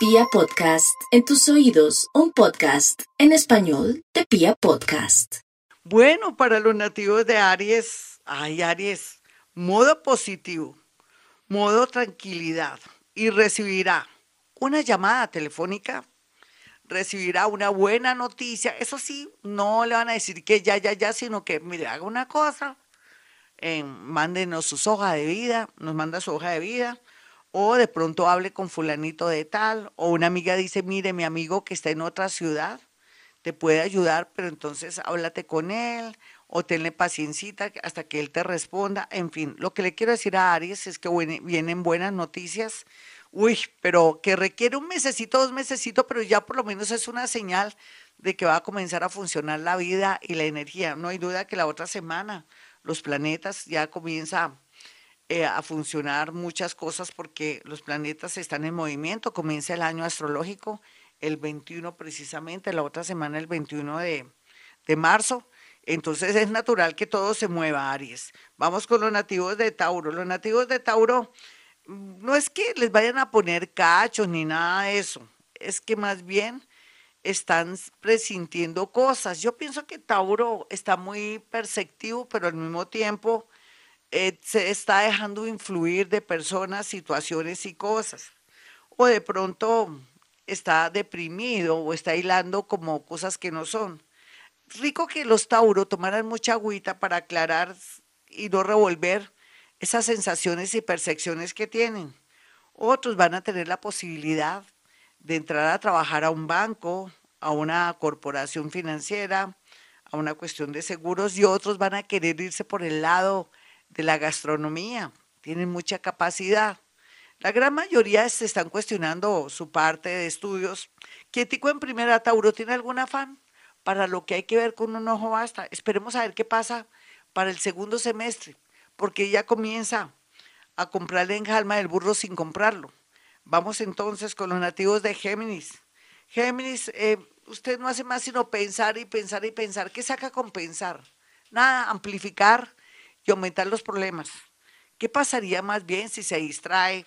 Pia Podcast, en tus oídos, un podcast en español de Pia Podcast. Bueno, para los nativos de Aries, ay Aries, modo positivo, modo tranquilidad y recibirá una llamada telefónica, recibirá una buena noticia. Eso sí, no le van a decir que ya, ya, ya, sino que, mire, haga una cosa, eh, mándenos su hoja de vida, nos manda su hoja de vida, o de pronto hable con fulanito de tal, o una amiga dice, mire, mi amigo que está en otra ciudad, te puede ayudar, pero entonces háblate con él, o tenle paciencia hasta que él te responda. En fin, lo que le quiero decir a Aries es que vienen buenas noticias, uy, pero que requiere un mesecito, dos mesecitos, pero ya por lo menos es una señal de que va a comenzar a funcionar la vida y la energía. No hay duda que la otra semana los planetas ya comienza eh, a funcionar muchas cosas porque los planetas están en movimiento. Comienza el año astrológico el 21 precisamente, la otra semana el 21 de, de marzo. Entonces es natural que todo se mueva, Aries. Vamos con los nativos de Tauro. Los nativos de Tauro no es que les vayan a poner cachos ni nada de eso, es que más bien están presintiendo cosas. Yo pienso que Tauro está muy perceptivo, pero al mismo tiempo eh, se está dejando influir de personas, situaciones y cosas. O de pronto está deprimido o está hilando como cosas que no son. Rico que los Tauro tomaran mucha agüita para aclarar y no revolver esas sensaciones y percepciones que tienen. Otros van a tener la posibilidad de entrar a trabajar a un banco, a una corporación financiera, a una cuestión de seguros y otros van a querer irse por el lado de la gastronomía. Tienen mucha capacidad. La gran mayoría se están cuestionando su parte de estudios. Quietico en primera, Tauro, ¿tiene algún afán? Para lo que hay que ver con un ojo basta. Esperemos a ver qué pasa para el segundo semestre porque ya comienza a comprarle en calma el burro sin comprarlo. Vamos entonces con los nativos de Géminis. Géminis, eh, usted no hace más sino pensar y pensar y pensar. ¿Qué saca con pensar? Nada, amplificar y aumentar los problemas. ¿Qué pasaría más bien si se distrae?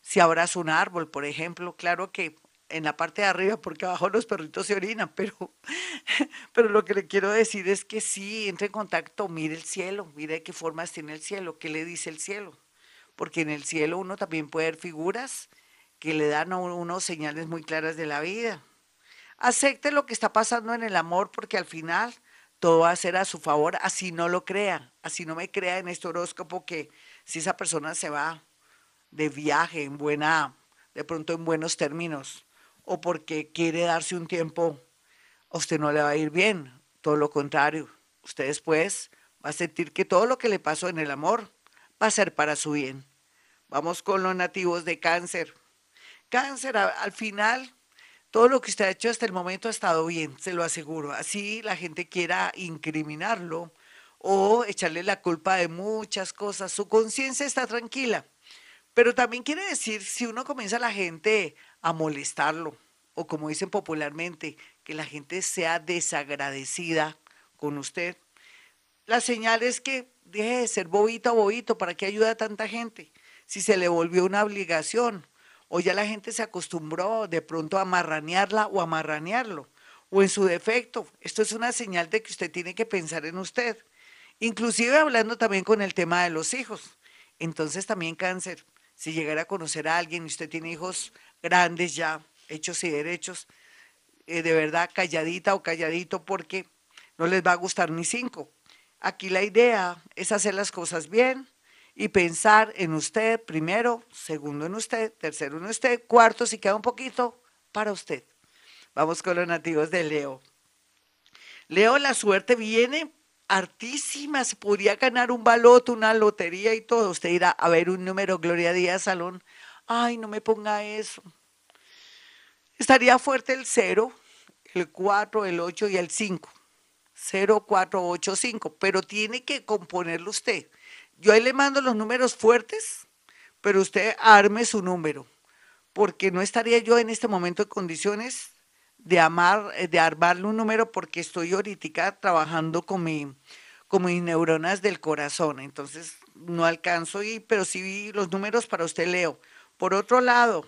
Si abraza un árbol, por ejemplo, claro que en la parte de arriba, porque abajo los perritos se orinan, pero, pero lo que le quiero decir es que sí, entre en contacto, mire el cielo, mire qué formas tiene el cielo, qué le dice el cielo, porque en el cielo uno también puede ver figuras que le dan a uno señales muy claras de la vida. Acepte lo que está pasando en el amor, porque al final todo va a ser a su favor, así no lo crea, así no me crea en este horóscopo que si esa persona se va de viaje en buena, de pronto en buenos términos, o porque quiere darse un tiempo, a usted no le va a ir bien. Todo lo contrario, usted después va a sentir que todo lo que le pasó en el amor va a ser para su bien. Vamos con los nativos de cáncer. Cáncer, al final, todo lo que usted ha hecho hasta el momento ha estado bien, se lo aseguro. Así la gente quiera incriminarlo o echarle la culpa de muchas cosas. Su conciencia está tranquila. Pero también quiere decir, si uno comienza a la gente a molestarlo, o como dicen popularmente, que la gente sea desagradecida con usted, la señal es que deje de ser bobito o bobito, ¿para qué ayuda a tanta gente? Si se le volvió una obligación, o ya la gente se acostumbró de pronto a marranearla o a marranearlo, o en su defecto, esto es una señal de que usted tiene que pensar en usted, inclusive hablando también con el tema de los hijos. Entonces también cáncer, si llegara a conocer a alguien y usted tiene hijos grandes ya, hechos y derechos, eh, de verdad calladita o calladito porque no les va a gustar ni cinco. Aquí la idea es hacer las cosas bien y pensar en usted primero, segundo en usted, tercero en usted, cuarto si queda un poquito para usted. Vamos con los nativos de Leo. Leo, la suerte viene artísima, se podría ganar un baloto, una lotería y todo. Usted irá a ver un número, Gloria Díaz Salón, ay, no me ponga eso. Estaría fuerte el 0, el 4, el 8 y el 5. 0, 4, 8, 5. Pero tiene que componerlo usted. Yo ahí le mando los números fuertes, pero usted arme su número. Porque no estaría yo en este momento en condiciones de, amar, de armarle un número porque estoy ahorita trabajando con, mi, con mis neuronas del corazón. Entonces no alcanzo y, pero sí los números para usted, Leo. Por otro lado,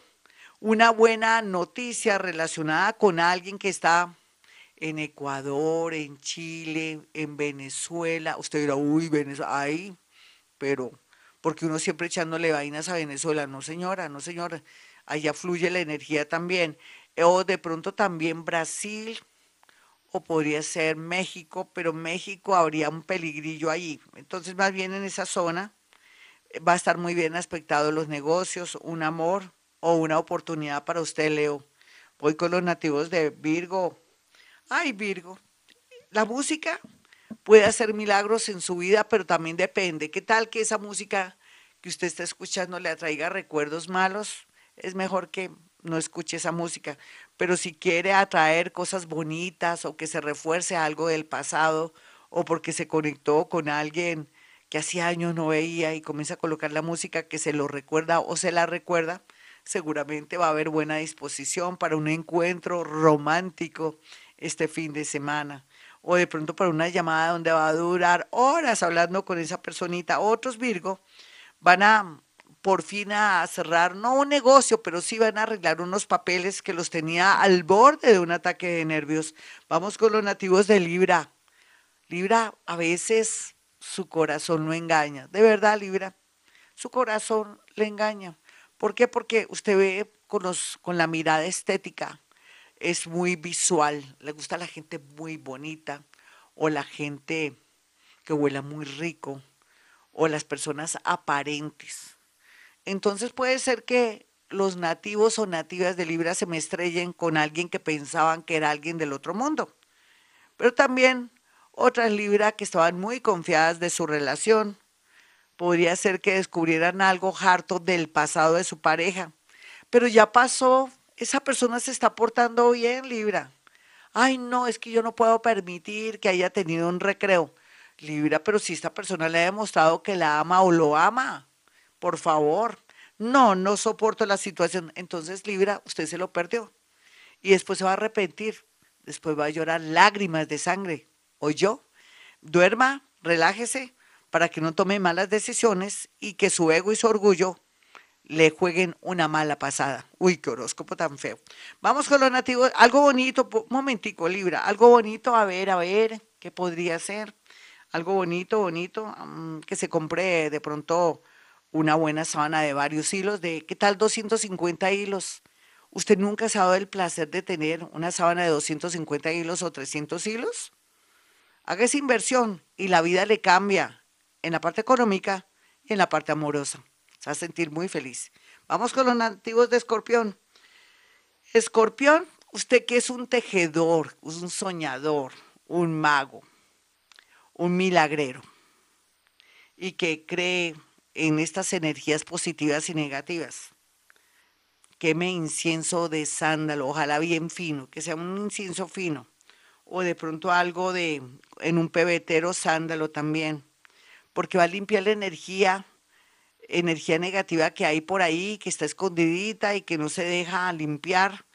una buena noticia relacionada con alguien que está en Ecuador, en Chile, en Venezuela. Usted dirá, uy, Venezuela, ahí, pero porque uno siempre echándole vainas a Venezuela. No, señora, no, señora. Allá fluye la energía también. O de pronto también Brasil, o podría ser México, pero México habría un peligrillo ahí. Entonces, más bien en esa zona eh, va a estar muy bien aspectado los negocios, un amor o una oportunidad para usted, Leo. Voy con los nativos de Virgo. Ay, Virgo, la música puede hacer milagros en su vida, pero también depende. ¿Qué tal que esa música que usted está escuchando le atraiga recuerdos malos? Es mejor que no escuche esa música. Pero si quiere atraer cosas bonitas o que se refuerce algo del pasado o porque se conectó con alguien que hacía años no veía y comienza a colocar la música que se lo recuerda o se la recuerda, seguramente va a haber buena disposición para un encuentro romántico este fin de semana. O de pronto para una llamada donde va a durar horas hablando con esa personita. Otros Virgo van a por fin a cerrar, no un negocio, pero sí van a arreglar unos papeles que los tenía al borde de un ataque de nervios. Vamos con los nativos de Libra. Libra, a veces su corazón lo engaña. De verdad, Libra, su corazón le engaña. ¿Por qué? Porque usted ve con, los, con la mirada estética, es muy visual, le gusta la gente muy bonita o la gente que huela muy rico o las personas aparentes entonces puede ser que los nativos o nativas de Libra se me estrellen con alguien que pensaban que era alguien del otro mundo. Pero también otras Libra que estaban muy confiadas de su relación. Podría ser que descubrieran algo harto del pasado de su pareja. Pero ya pasó, esa persona se está portando bien, Libra. Ay, no, es que yo no puedo permitir que haya tenido un recreo. Libra, pero si esta persona le ha demostrado que la ama o lo ama, por favor. No, no soporto la situación. Entonces, Libra, usted se lo perdió. Y después se va a arrepentir. Después va a llorar lágrimas de sangre. ¿O yo? Duerma, relájese para que no tome malas decisiones y que su ego y su orgullo le jueguen una mala pasada. Uy, qué horóscopo tan feo. Vamos con los nativos. Algo bonito, un momentico, Libra. Algo bonito, a ver, a ver, ¿qué podría ser? Algo bonito, bonito, mm, que se compre de pronto una buena sábana de varios hilos, de qué tal 250 hilos. ¿Usted nunca ha dado el placer de tener una sábana de 250 hilos o 300 hilos? Haga esa inversión y la vida le cambia en la parte económica y en la parte amorosa. Se va a sentir muy feliz. Vamos con los nativos de Escorpión. Escorpión, usted que es un tejedor, un soñador, un mago, un milagrero y que cree en estas energías positivas y negativas. Queme incienso de sándalo, ojalá bien fino, que sea un incienso fino. O de pronto algo de, en un pebetero sándalo también, porque va a limpiar la energía, energía negativa que hay por ahí, que está escondidita y que no se deja limpiar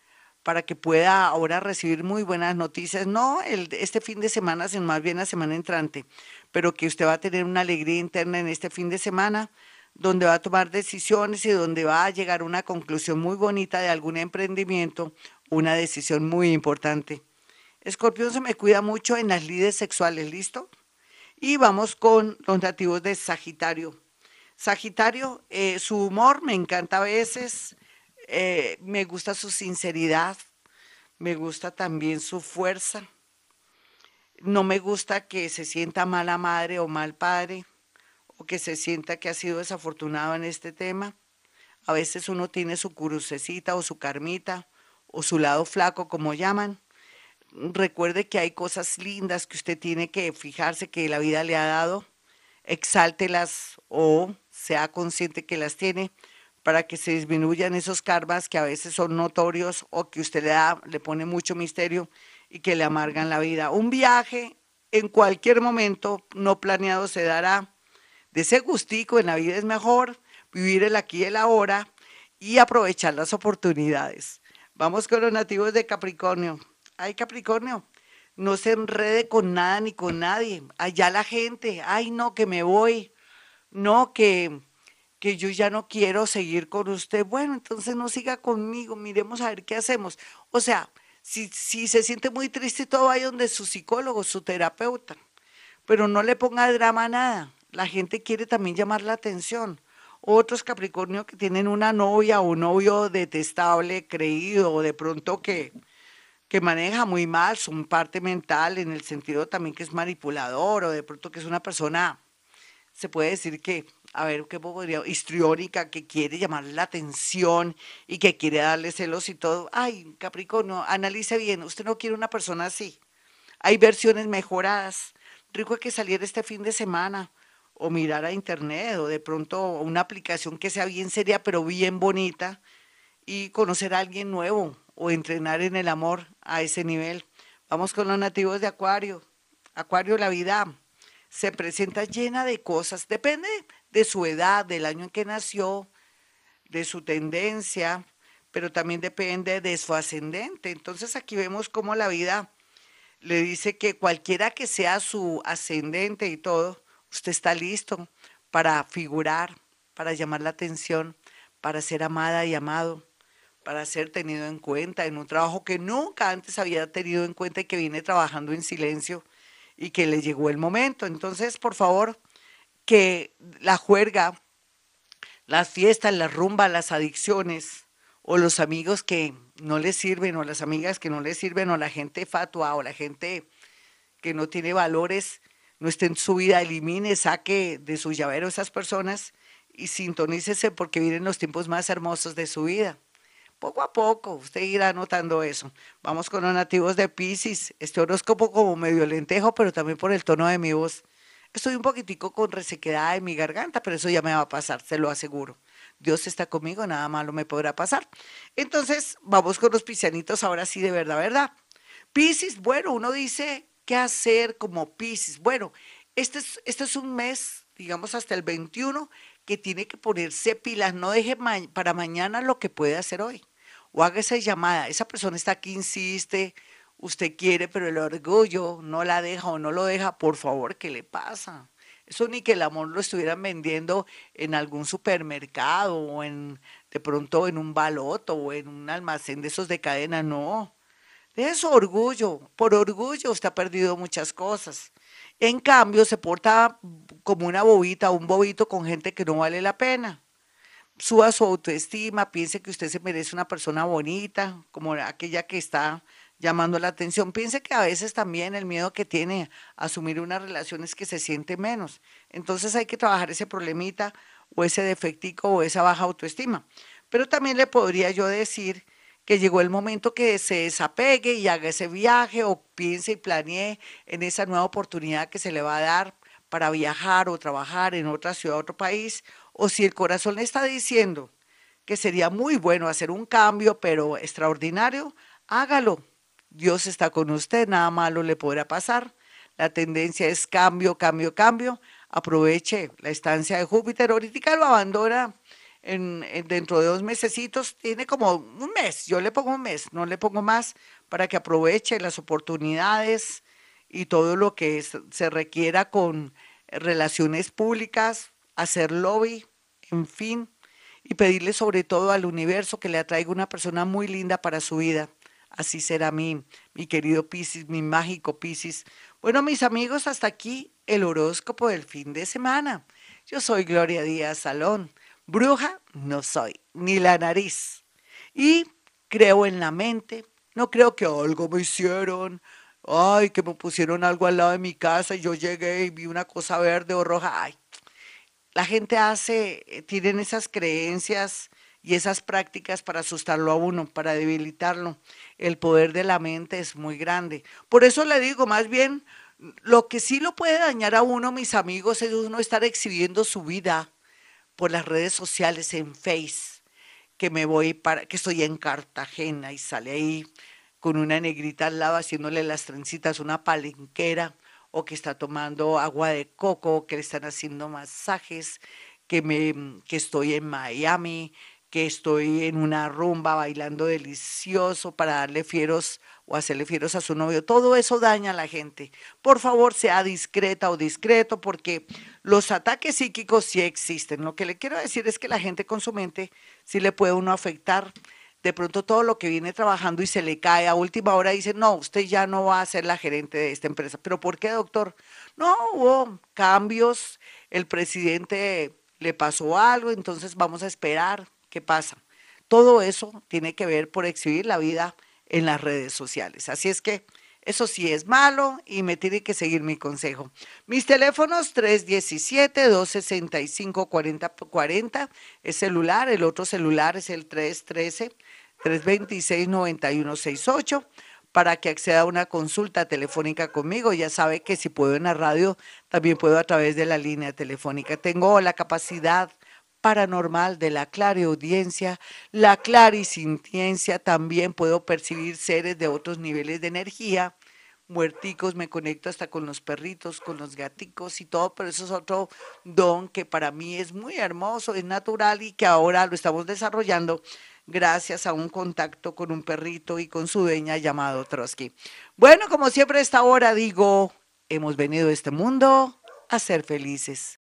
para que pueda ahora recibir muy buenas noticias, no este fin de semana, sino más bien la semana entrante, pero que usted va a tener una alegría interna en este fin de semana, donde va a tomar decisiones y donde va a llegar a una conclusión muy bonita de algún emprendimiento, una decisión muy importante. Escorpión se me cuida mucho en las lides sexuales, ¿listo? Y vamos con los nativos de Sagitario. Sagitario, eh, su humor me encanta a veces, eh, me gusta su sinceridad, me gusta también su fuerza. No me gusta que se sienta mala madre o mal padre o que se sienta que ha sido desafortunado en este tema. A veces uno tiene su crucecita o su carmita o su lado flaco, como llaman. Recuerde que hay cosas lindas que usted tiene que fijarse que la vida le ha dado, exáltelas o sea consciente que las tiene para que se disminuyan esos karmas que a veces son notorios o que usted le, da, le pone mucho misterio y que le amargan la vida. Un viaje en cualquier momento no planeado se dará. De ese gustico en la vida es mejor vivir el aquí y el ahora y aprovechar las oportunidades. Vamos con los nativos de Capricornio. Ay, Capricornio, no se enrede con nada ni con nadie. Allá la gente, ay, no, que me voy. No, que que yo ya no quiero seguir con usted. Bueno, entonces no siga conmigo, miremos a ver qué hacemos. O sea, si, si se siente muy triste, todo vaya donde su psicólogo, su terapeuta, pero no le ponga drama a nada. La gente quiere también llamar la atención. Otros Capricornio que tienen una novia o un novio detestable, creído, o de pronto que, que maneja muy mal su parte mental, en el sentido también que es manipulador, o de pronto que es una persona, se puede decir que a ver qué podría, histriónica, que quiere llamar la atención y que quiere darle celos y todo. Ay, Capricornio, analice bien, usted no quiere una persona así. Hay versiones mejoradas. Rico que saliera este fin de semana o mirar a internet o de pronto una aplicación que sea bien seria pero bien bonita y conocer a alguien nuevo o entrenar en el amor a ese nivel. Vamos con los nativos de Acuario. Acuario, la vida se presenta llena de cosas. Depende de su edad, del año en que nació, de su tendencia, pero también depende de su ascendente. Entonces aquí vemos cómo la vida le dice que cualquiera que sea su ascendente y todo, usted está listo para figurar, para llamar la atención, para ser amada y amado, para ser tenido en cuenta en un trabajo que nunca antes había tenido en cuenta y que viene trabajando en silencio y que le llegó el momento. Entonces, por favor, que la juerga, las fiestas, la rumba, las adicciones o los amigos que no les sirven o las amigas que no les sirven o la gente fatua o la gente que no tiene valores, no esté en su vida, elimine, saque de su llavero esas personas y sintonícese porque vienen los tiempos más hermosos de su vida. Poco a poco, usted irá notando eso. Vamos con los nativos de Pisces. Este horóscopo como medio lentejo, pero también por el tono de mi voz Estoy un poquitico con resequedad en mi garganta, pero eso ya me va a pasar, se lo aseguro. Dios está conmigo, nada malo me podrá pasar. Entonces, vamos con los piscianitos ahora sí de verdad, ¿verdad? Piscis, bueno, uno dice, ¿qué hacer como Piscis? Bueno, este es, este es un mes, digamos hasta el 21, que tiene que ponerse pilas, no deje para mañana lo que puede hacer hoy. O haga esa llamada, esa persona está aquí, insiste, usted quiere, pero el orgullo no la deja o no lo deja, por favor, ¿qué le pasa? Eso ni que el amor lo estuvieran vendiendo en algún supermercado o en de pronto en un baloto o en un almacén de esos de cadena, no. Es orgullo, por orgullo usted ha perdido muchas cosas. En cambio, se porta como una bobita, un bobito con gente que no vale la pena. Suba su autoestima, piense que usted se merece una persona bonita, como aquella que está llamando la atención. Piense que a veces también el miedo que tiene a asumir una relación es que se siente menos. Entonces hay que trabajar ese problemita o ese defectico o esa baja autoestima. Pero también le podría yo decir que llegó el momento que se desapegue y haga ese viaje o piense y planee en esa nueva oportunidad que se le va a dar para viajar o trabajar en otra ciudad, otro país, o si el corazón le está diciendo que sería muy bueno hacer un cambio, pero extraordinario, hágalo, Dios está con usted, nada malo le podrá pasar. La tendencia es cambio, cambio, cambio. Aproveche la estancia de Júpiter. Ahorita lo abandona en, dentro de dos mesecitos. Tiene como un mes. Yo le pongo un mes, no le pongo más, para que aproveche las oportunidades y todo lo que se requiera con relaciones públicas, hacer lobby, en fin, y pedirle sobre todo al universo que le atraiga una persona muy linda para su vida. Así será mi, mi querido Piscis, mi mágico Piscis. Bueno, mis amigos, hasta aquí el horóscopo del fin de semana. Yo soy Gloria Díaz Salón. Bruja no soy, ni la nariz. Y creo en la mente. No creo que algo me hicieron. Ay, que me pusieron algo al lado de mi casa y yo llegué y vi una cosa verde o roja. Ay, la gente hace, eh, tienen esas creencias y esas prácticas para asustarlo a uno, para debilitarlo. El poder de la mente es muy grande. Por eso le digo, más bien, lo que sí lo puede dañar a uno, mis amigos, es uno estar exhibiendo su vida por las redes sociales en Face, que me voy para, que estoy en Cartagena y sale ahí con una negrita al lado haciéndole las trencitas, una palenquera, o que está tomando agua de coco, que le están haciendo masajes, que, me, que estoy en Miami, que estoy en una rumba bailando delicioso para darle fieros o hacerle fieros a su novio. Todo eso daña a la gente. Por favor, sea discreta o discreto porque los ataques psíquicos sí existen. Lo que le quiero decir es que la gente con su mente sí le puede uno afectar. De pronto todo lo que viene trabajando y se le cae a última hora dice, no, usted ya no va a ser la gerente de esta empresa. ¿Pero por qué, doctor? No, hubo cambios, el presidente le pasó algo, entonces vamos a esperar qué pasa. Todo eso tiene que ver por exhibir la vida en las redes sociales. Así es que eso sí es malo y me tiene que seguir mi consejo. Mis teléfonos 317-265-4040 es celular, el otro celular es el 313-326-9168 para que acceda a una consulta telefónica conmigo. Ya sabe que si puedo en la radio, también puedo a través de la línea telefónica. Tengo la capacidad paranormal de la clareaudiencia, la clarisintiencia, también puedo percibir seres de otros niveles de energía, muerticos, me conecto hasta con los perritos, con los gaticos y todo, pero eso es otro don que para mí es muy hermoso, es natural y que ahora lo estamos desarrollando gracias a un contacto con un perrito y con su dueña llamado Trotsky. Bueno, como siempre a esta hora digo, hemos venido a este mundo a ser felices.